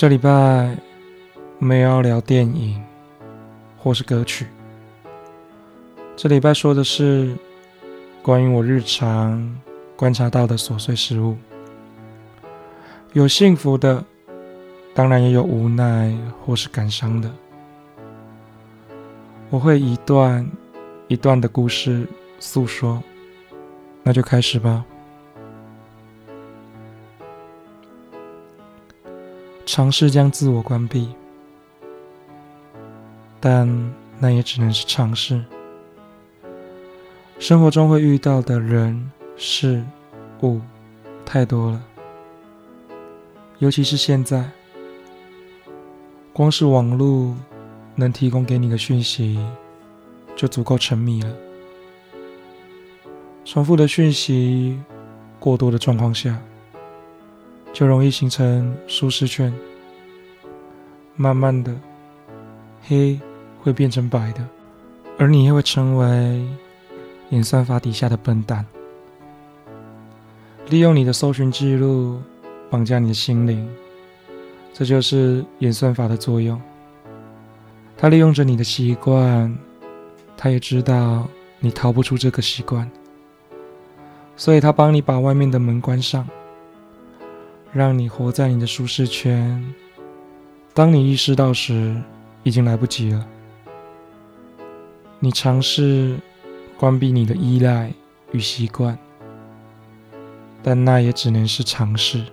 这礼拜没有要聊电影或是歌曲，这礼拜说的是关于我日常观察到的琐碎事物，有幸福的，当然也有无奈或是感伤的。我会一段一段的故事诉说，那就开始吧。尝试将自我关闭，但那也只能是尝试。生活中会遇到的人事物太多了，尤其是现在，光是网络能提供给你的讯息就足够沉迷了。重复的讯息过多的状况下。就容易形成舒适圈，慢慢的，黑会变成白的，而你也会成为演算法底下的笨蛋，利用你的搜寻记录绑架你的心灵，这就是演算法的作用。他利用着你的习惯，他也知道你逃不出这个习惯，所以他帮你把外面的门关上。让你活在你的舒适圈，当你意识到时，已经来不及了。你尝试关闭你的依赖与习惯，但那也只能是尝试。